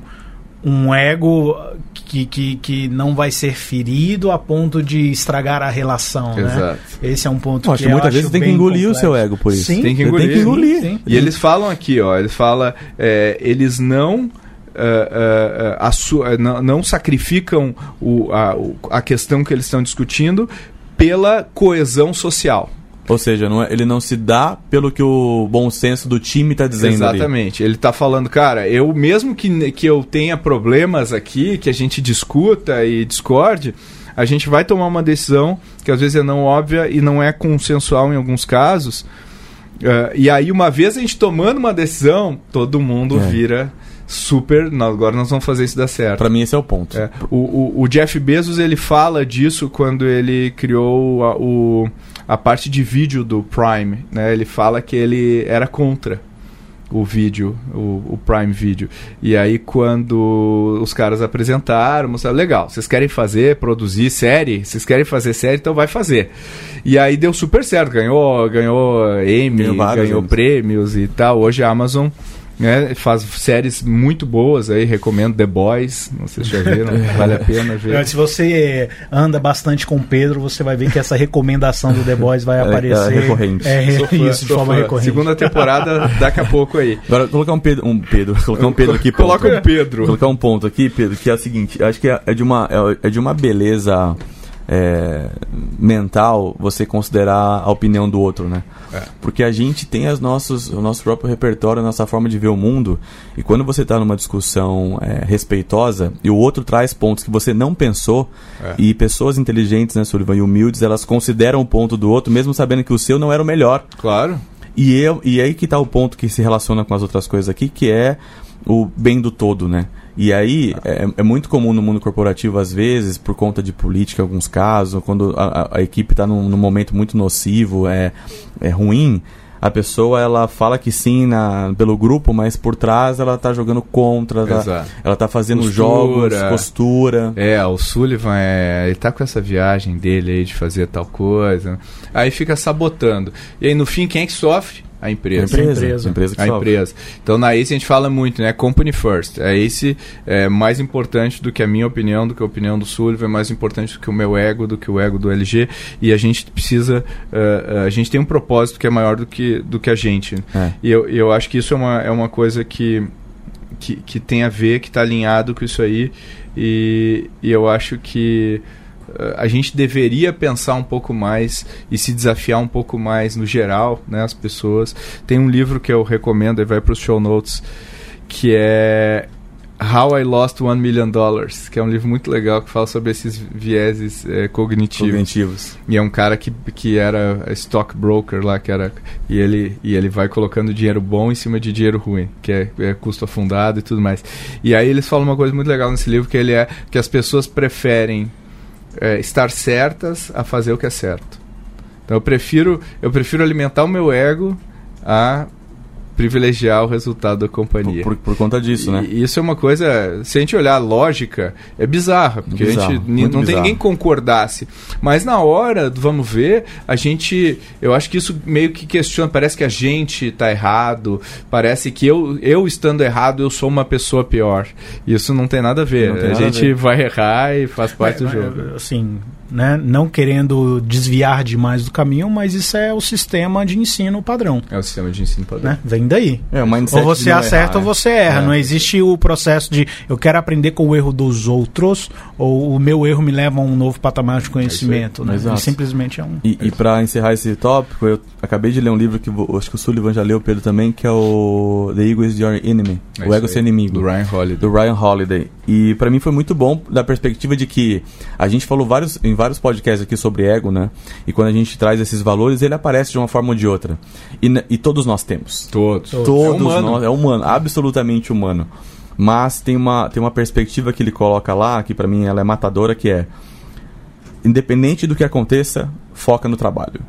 um ego que, que, que não vai ser ferido a ponto de estragar a relação, né? Exato. né? Esse é um ponto eu que muitas vezes tem que engolir complexo. o seu ego por isso. Sim, tem que engolir. Tem que engolir. Sim, sim. E eles falam aqui, ó, eles falam, é, eles não Uh, uh, uh, não, não, sacrificam o, a, a questão que eles estão discutindo pela coesão social. Ou seja, não é, ele não se dá pelo que o bom senso do time está dizendo Exatamente. Ali. Ele está falando, cara, eu mesmo que, que eu tenha problemas aqui, que a gente discuta e discorde, a gente vai tomar uma decisão que às vezes é não óbvia e não é consensual em alguns casos. Uh, e aí, uma vez a gente tomando uma decisão, todo mundo é. vira super. Não, agora nós vamos fazer isso dar certo. Para mim, esse é o ponto. É. O, o, o, Jeff Bezos ele fala disso quando ele criou a, o a parte de vídeo do Prime, né? Ele fala que ele era contra o vídeo, o, o, Prime Video. E aí, quando os caras apresentaram, mostraram, legal, vocês querem fazer, produzir série? Vocês querem fazer série, então vai fazer. E aí deu super certo, ganhou, ganhou Emmy, ganhou, ganhou prêmios e tal. Hoje a Amazon né? Faz séries muito boas aí, recomendo The Boys. Não sei se já viram, vale a pena ver. Se você anda bastante com o Pedro, você vai ver que essa recomendação do The Boys vai é, aparecer. É, recorrente. É, fã, isso, de forma fã. recorrente. Segunda temporada, daqui a pouco aí. Agora, colocar um Pedro, um Pedro, colocar um Pedro aqui. Coloca um Pedro. Colocar um ponto aqui, Pedro, que é o seguinte, acho que é, é de uma, é, é de uma beleza é, mental você considerar a opinião do outro, né? É. Porque a gente tem as nossos, o nosso próprio repertório, a nossa forma de ver o mundo, e quando você está numa discussão é, respeitosa e o outro traz pontos que você não pensou, é. e pessoas inteligentes, né, Sullivan, e humildes, elas consideram o ponto do outro, mesmo sabendo que o seu não era o melhor. Claro. E, eu, e aí que está o ponto que se relaciona com as outras coisas aqui, que é o bem do todo, né? E aí é, é, muito comum no mundo corporativo, às vezes, por conta de política, em alguns casos, quando a, a equipe está num, num, momento muito nocivo, é, é ruim, a pessoa ela fala que sim na, pelo grupo, mas por trás ela tá jogando contra, ela, Exato. ela tá fazendo Postura. jogos, postura. É, o Sullivan, é, ele tá com essa viagem dele aí de fazer tal coisa. Aí fica sabotando. E aí, no fim, quem é que sofre? A A empresa. empresa, empresa. a empresa que A empresa. Então na ACE a gente fala muito, né? Company first. A ACE é mais importante do que a minha opinião, do que a opinião do Sullivan, é mais importante do que o meu ego, do que o ego do LG. E a gente precisa. eh, a gente tem um propósito que é maior do que, do que a gente. É. E eu, eu acho que isso é uma, é uma coisa que, que, que tem a ver, que está alinhado com isso aí. E, e eu acho que a gente deveria pensar um pouco mais e se desafiar um pouco mais no geral, né, as pessoas. Tem um livro que eu recomendo, aí vai para os show notes, que é How I Lost One Million Dollars, que é um livro muito legal que fala sobre esses vieses eh, cognitivos. Cognitivos. E é um cara que, que era stockbroker lá, que era. E ele, e ele vai colocando dinheiro bom em cima de dinheiro ruim, que é, é custo afundado e tudo mais. E aí eles falam uma coisa muito legal nesse livro, que ele é que as pessoas preferem é, estar certas a fazer o que é certo. Então eu prefiro, eu prefiro alimentar o meu ego a privilegiar o resultado da companhia. Por, por, por conta disso, né? E isso é uma coisa, se a gente olhar a lógica, é bizarra, porque a Bizarro, gente ni- muito não tem bizarro. ninguém que concordasse. Mas na hora vamos ver, a gente, eu acho que isso meio que questiona, parece que a gente está errado, parece que eu, eu estando errado, eu sou uma pessoa pior. Isso não tem nada a ver. Não tem a nada a gente ver. vai errar e faz parte Mas, do jogo. Assim, né, não querendo desviar demais do caminho, mas isso é o sistema de ensino padrão. É o sistema de ensino padrão. Né? Vem daí. É, Ou você acerta errar, ou né? você erra. É. Não existe o processo de eu quero aprender com o erro dos outros ou o meu erro me leva a um novo patamar de conhecimento. né? Exato. E simplesmente é um. E, e para encerrar esse tópico, eu acabei de ler um livro que acho que o Sullivan já leu, Pedro também, que é o The Ego is Your Enemy. É o Ego é seu inimigo. Do Ryan Holiday. do Ryan Holiday. E pra mim foi muito bom da perspectiva de que a gente falou vários, em vários podcasts aqui sobre ego, né? E quando a gente traz esses valores, ele aparece de uma forma ou de outra. E, e todos nós temos. Todos. Todos É humano. nós, é humano, absolutamente humano. Mas tem uma, tem uma perspectiva que ele coloca lá, que pra mim ela é matadora, que é independente do que aconteça, foca no trabalho.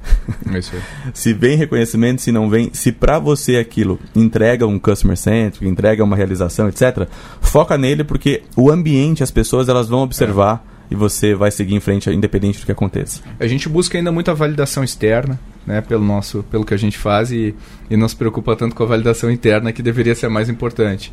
É isso aí. Se vem reconhecimento, se não vem, se pra você aquilo entrega um customer centric, entrega uma realização, etc, foca nele porque o ambiente, as pessoas, elas vão observar e você vai seguir em frente independente do que aconteça. A gente busca ainda muita validação externa, né, pelo nosso, pelo que a gente faz e, e não se preocupa tanto com a validação interna que deveria ser a mais importante.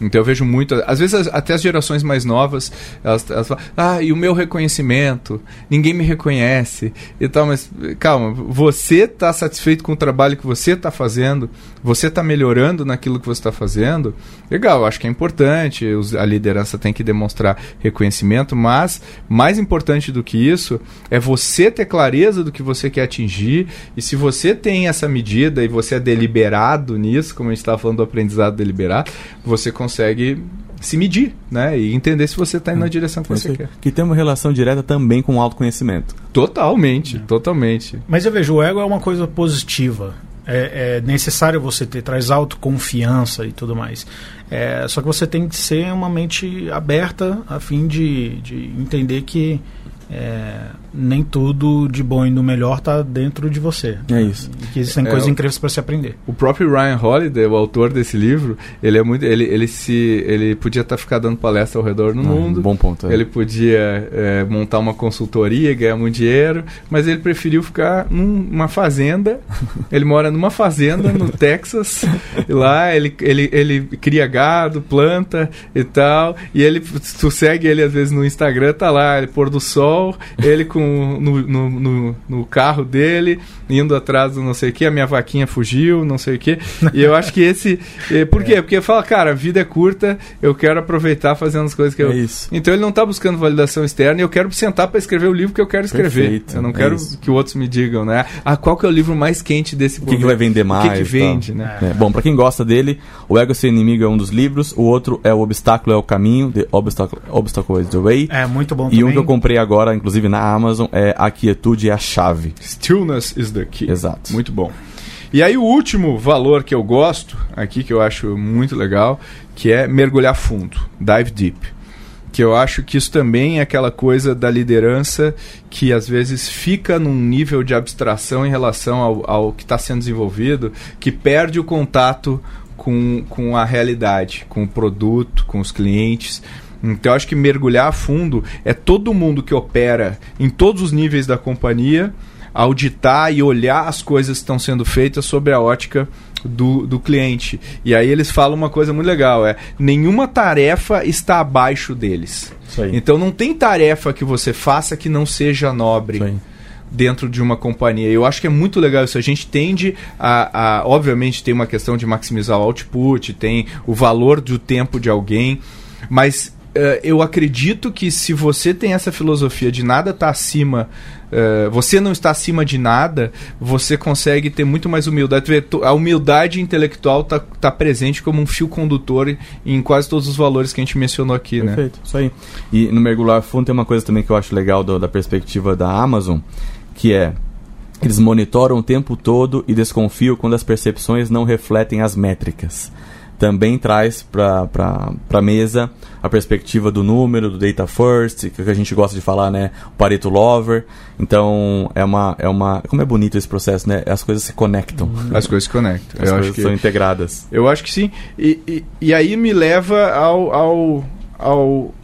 Então eu vejo muito, às vezes até as gerações mais novas, elas, elas falam, ah, e o meu reconhecimento, ninguém me reconhece. E tal, mas calma, você está satisfeito com o trabalho que você está fazendo, você está melhorando naquilo que você está fazendo, legal, acho que é importante, a liderança tem que demonstrar reconhecimento, mas mais importante do que isso é você ter clareza do que você quer atingir e se você tem essa medida e você é deliberado nisso, como a gente estava falando do aprendizado deliberado, você consegue se medir, né? E entender se você está indo na direção que você quer. Que tem uma relação direta também com o autoconhecimento. Totalmente, totalmente. Mas eu vejo, o ego é uma coisa positiva. É, é necessário você ter, traz autoconfiança e tudo mais. É, só que você tem que ser uma mente aberta a fim de, de entender que é, nem tudo de bom e do melhor está dentro de você. É isso. E que existem É, coisas o- incríveis para se aprender. O próprio Ryan Holiday, o autor desse livro, ele é muito, ele, ele se, ele podia estar ficar dando palestra ao redor do Ah, mundo. Bom ponto. é. Ele podia é, montar uma consultoria, ganhar muito dinheiro, mas ele preferiu ficar numa fazenda. ele mora numa fazenda no Texas. e lá ele, ele, ele cria gado, planta e tal. E ele, tu segue ele às vezes no Instagram, tá lá, ele pôr do sol, ele com no, no, no, no carro dele, indo atrás do não sei o que, a minha vaquinha fugiu, não sei o que. E eu acho que esse. eh, Por quê? Porque fala, cara, a vida é curta, eu quero aproveitar fazendo as coisas que eu. É isso. Então ele não está buscando validação externa e eu quero sentar para escrever o livro que eu quero escrever. Perfeito, eu não é quero isso. que outros me digam, né? Ah, qual que é o livro mais quente desse O que, que vai vender mais? O que, que vende, tal. né? É, bom, pra quem gosta dele, o Ego Ser Inimigo é um dos livros, o outro é o Obstáculo é o Caminho, The Obstacle, Obstacle is the Way. É muito bom E também. um que eu comprei agora, inclusive na Amazon, é A Quietude é a Chave. Stillness is the key. Exato. Muito bom. E aí o último valor que eu gosto aqui, que eu acho muito legal, que é mergulhar fundo, dive deep. que eu acho que isso também é aquela coisa da liderança que às vezes fica num nível de abstração em relação ao, ao que está sendo desenvolvido, que perde o contato com, com a realidade, com o produto, com os clientes. Então, eu acho que mergulhar a fundo é todo mundo que opera em todos os níveis da companhia auditar e olhar as coisas que estão sendo feitas sobre a ótica do, do cliente. E aí eles falam uma coisa muito legal: é nenhuma tarefa está abaixo deles. Então não tem tarefa que você faça que não seja nobre dentro de uma companhia. Eu acho que é muito legal isso. A gente tende a, a, obviamente, tem uma questão de maximizar o output, tem o valor do tempo de alguém, mas eu acredito que se você tem essa filosofia de nada estar tá acima Uh, você não está acima de nada, você consegue ter muito mais humildade. A humildade intelectual está tá presente como um fio condutor em quase todos os valores que a gente mencionou aqui, né? Perfeito, né? isso aí. E no mergulhar fundo tem uma coisa também que eu acho legal do, da perspectiva da Amazon, que é eles monitoram o tempo todo e desconfiam quando as percepções não refletem as métricas também traz para a mesa a perspectiva do número, do data first, que a gente gosta de falar, né? O Pareto Lover. Então, é uma, é uma. Como é bonito esse processo, né? As coisas se conectam. As coisas se conectam. As eu coisas que, são integradas. Eu acho que sim. E, e, e aí me leva ao, ao, ao,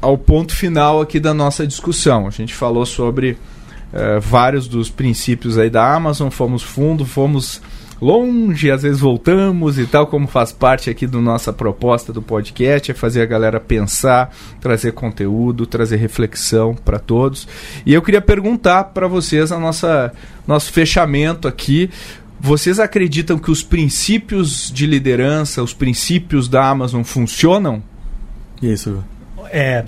ao ponto final aqui da nossa discussão. A gente falou sobre uh, vários dos princípios aí da Amazon, fomos fundo, fomos longe, às vezes voltamos e tal, como faz parte aqui da nossa proposta do podcast, é fazer a galera pensar, trazer conteúdo, trazer reflexão para todos. E eu queria perguntar para vocês a nossa nosso fechamento aqui. Vocês acreditam que os princípios de liderança, os princípios da Amazon funcionam? Isso. É,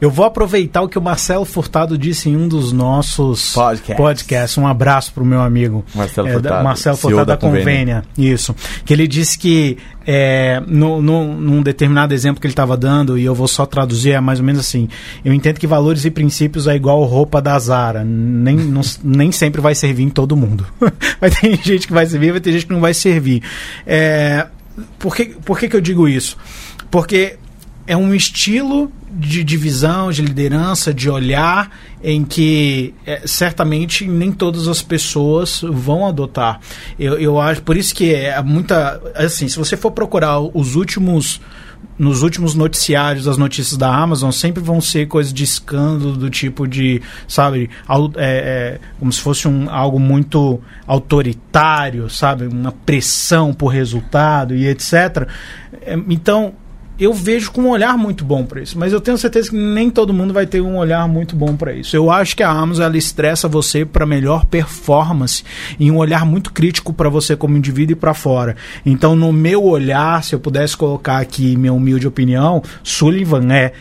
eu vou aproveitar o que o Marcelo Furtado disse em um dos nossos podcasts. podcasts. Um abraço para o meu amigo Marcelo é, Furtado, Marcelo Furtado da, da Convênia. Isso. Que ele disse que é, no, no, num determinado exemplo que ele estava dando, e eu vou só traduzir, é mais ou menos assim. Eu entendo que valores e princípios é igual roupa da Zara. Nem, não, nem sempre vai servir em todo mundo. vai ter gente que vai servir, vai ter gente que não vai servir. É, por que, por que, que eu digo isso? Porque é um estilo de divisão, de liderança, de olhar, em que é, certamente nem todas as pessoas vão adotar. Eu, eu acho, por isso que é muita. Assim, se você for procurar os últimos. Nos últimos noticiários, as notícias da Amazon sempre vão ser coisas de escândalo, do tipo de, sabe, é, é, como se fosse um, algo muito autoritário, sabe, uma pressão por resultado e etc. É, então, eu vejo com um olhar muito bom para isso, mas eu tenho certeza que nem todo mundo vai ter um olhar muito bom para isso. Eu acho que a Amazon ela estressa você para melhor performance e um olhar muito crítico para você como indivíduo e para fora. Então, no meu olhar, se eu pudesse colocar aqui minha humilde opinião, Sullivan é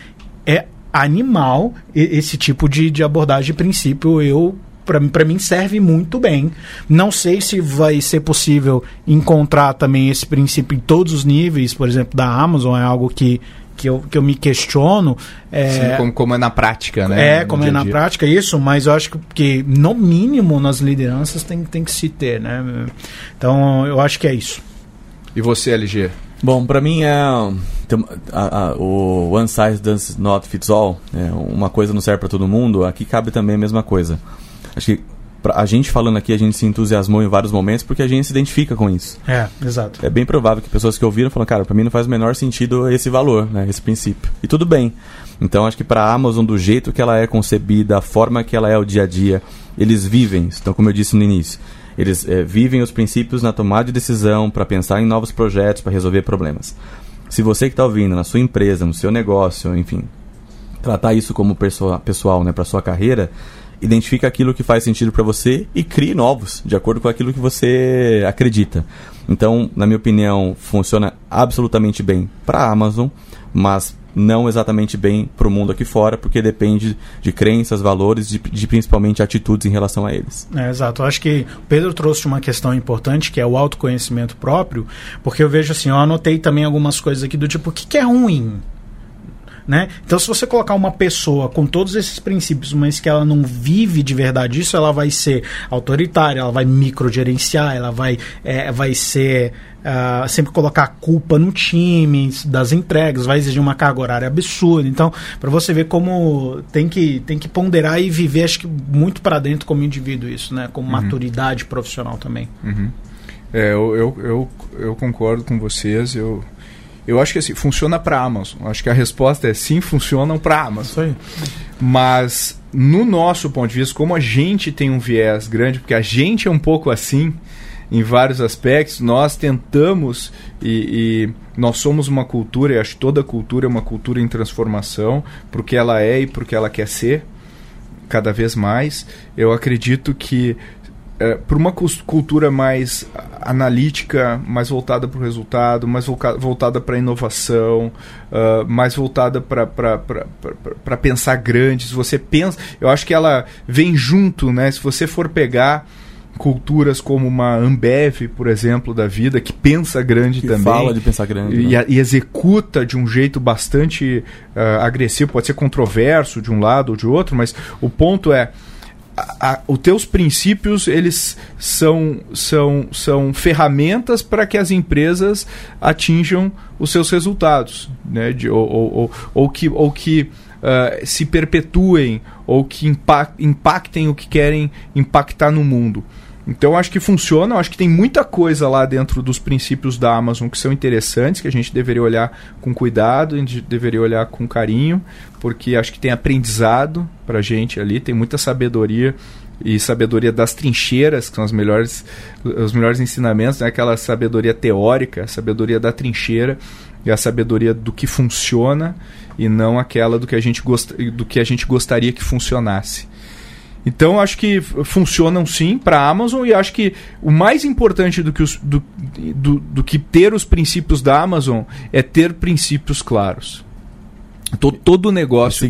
é animal esse tipo de, de abordagem de princípio. Eu para mim serve muito bem. Não sei se vai ser possível encontrar também esse princípio em todos os níveis, por exemplo, da Amazon, é algo que que eu, que eu me questiono. É, Sim, como, como é na prática, né? É, como é na prática, isso, mas eu acho que, que, no mínimo, nas lideranças tem, tem que se ter, né? Então, eu acho que é isso. E você, LG? Bom, para mim é a, a, o one size does not fits all. É, uma coisa não serve para todo mundo. Aqui cabe também a mesma coisa. Acho que a gente falando aqui, a gente se entusiasmou em vários momentos porque a gente se identifica com isso. É, exato. É bem provável que pessoas que ouviram falam, cara, para mim não faz o menor sentido esse valor, né, esse princípio. E tudo bem. Então acho que para a Amazon, do jeito que ela é concebida, a forma que ela é o dia a dia, eles vivem. Então, como eu disse no início, eles é, vivem os princípios na tomada de decisão para pensar em novos projetos, para resolver problemas. Se você que está ouvindo na sua empresa, no seu negócio, enfim, tratar isso como pessoa, pessoal, né, para sua carreira, identifica aquilo que faz sentido para você e crie novos, de acordo com aquilo que você acredita. Então, na minha opinião, funciona absolutamente bem para a Amazon, mas não exatamente bem para o mundo aqui fora, porque depende de crenças, valores, de, de principalmente atitudes em relação a eles. É, exato. Eu acho que o Pedro trouxe uma questão importante, que é o autoconhecimento próprio, porque eu vejo assim, eu anotei também algumas coisas aqui do tipo, o que, que é ruim Né? Então, se você colocar uma pessoa com todos esses princípios, mas que ela não vive de verdade isso, ela vai ser autoritária, ela vai microgerenciar, ela vai, é, vai ser Uh, sempre colocar a culpa no time das entregas, vai exigir uma carga horária absurda. Então, para você ver como tem que, tem que ponderar e viver, acho que muito para dentro como indivíduo isso, né? Com uhum. maturidade profissional também. Uhum. É, eu, eu, eu, eu, concordo com vocês. Eu, eu acho que assim, funciona para Amazon. Acho que a resposta é sim, funcionam para Amazon. Isso aí. Mas no nosso ponto de vista, como a gente tem um viés grande, porque a gente é um pouco assim em vários aspectos, nós tentamos e, e nós somos uma cultura, e acho que toda cultura é uma cultura em transformação, porque ela é e porque ela quer ser cada vez mais. Eu acredito que é, por uma cultura mais analítica, mais voltada para o resultado, mais voltada para a inovação, uh, mais voltada para pensar grande. Se você pensa, eu acho que ela vem junto, né? Se você for pegar culturas como uma Ambev, por exemplo, da vida, que pensa grande que também. Fala de pensar grande. E, né? e executa de um jeito bastante uh, agressivo, pode ser controverso de um lado ou de outro, mas o ponto é os teus princípios eles são, são, são ferramentas para que as empresas atinjam os seus resultados, né? De, ou, ou, ou, ou que, ou que uh, se perpetuem ou que impactem o que querem impactar no mundo. Então acho que funciona, acho que tem muita coisa lá dentro dos princípios da Amazon que são interessantes, que a gente deveria olhar com cuidado, a gente deveria olhar com carinho, porque acho que tem aprendizado pra gente ali, tem muita sabedoria e sabedoria das trincheiras, que são as melhores, os melhores ensinamentos, né? aquela sabedoria teórica, a sabedoria da trincheira e a sabedoria do que funciona e não aquela do que a gente, gost, do que a gente gostaria que funcionasse. Então acho que funcionam sim para a Amazon e acho que o mais importante do que, os, do, do, do que ter os princípios da Amazon é ter princípios claros. Todo, todo negócio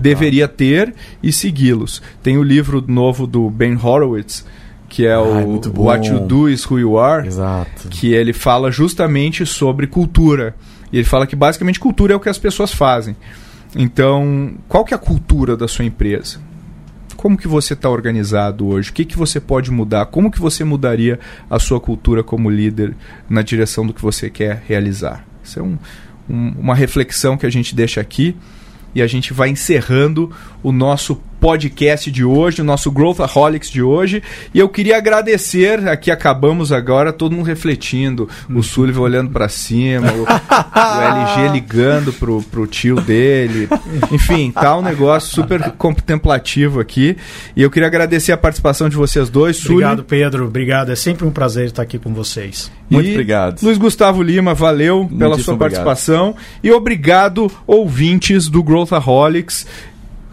deveria ter e segui-los. Tem o livro novo do Ben Horowitz, que é o What You Do Is Who You Are, Exato. que ele fala justamente sobre cultura. E ele fala que basicamente cultura é o que as pessoas fazem. Então, qual que é a cultura da sua empresa? Como que você está organizado hoje? O que, que você pode mudar? Como que você mudaria a sua cultura como líder na direção do que você quer realizar? Isso é um, um, uma reflexão que a gente deixa aqui e a gente vai encerrando o nosso podcast de hoje, o nosso Growthaholics de hoje. E eu queria agradecer, aqui acabamos agora, todo mundo refletindo, o Sullivan olhando para cima, o, o, LG ligando pro, pro tio dele. Enfim, tá um negócio super contemplativo aqui. E eu queria agradecer a participação de vocês dois. Obrigado, Sully. Pedro. Obrigado. É sempre um prazer estar aqui com vocês. Muito e obrigado. Luiz Gustavo Lima, valeu pela sua obrigado. participação. E obrigado, ouvintes do Growthaholics.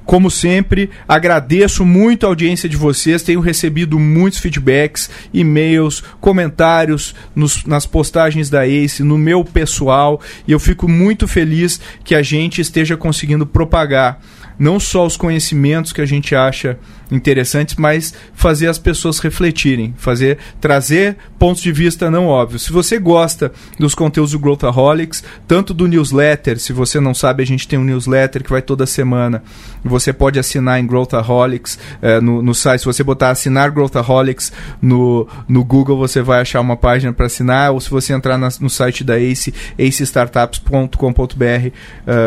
Como sempre, agradeço muito a audiência de vocês. Tenho recebido muitos feedbacks, e-mails, comentários nos, nas postagens da ACE, no meu pessoal, e eu fico muito feliz que a gente esteja conseguindo propagar não só os conhecimentos que a gente acha interessantes, mas fazer as pessoas refletirem, fazer trazer pontos de vista não óbvios. Se você gosta dos conteúdos do Growthaholics, tanto do newsletter, se você não sabe, a gente tem um newsletter que vai toda semana. Você pode assinar em Growthaholics eh, no, no site. Se você botar assinar Growthaholics no, no Google, você vai achar uma página para assinar. Ou se você entrar na, no site da Ace, acestartups.com.br, eh,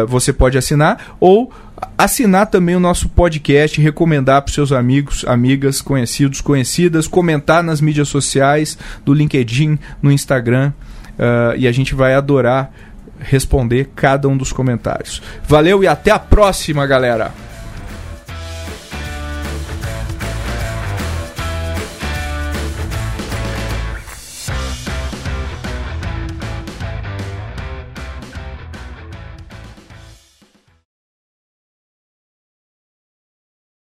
você pode assinar. Ou assinar também o nosso podcast, recomendar para seus amigos, amigas, conhecidos, conhecidas, comentar nas mídias sociais, do LinkedIn, no Instagram, uh, e a gente vai adorar responder cada um dos comentários. Valeu e até a próxima, galera!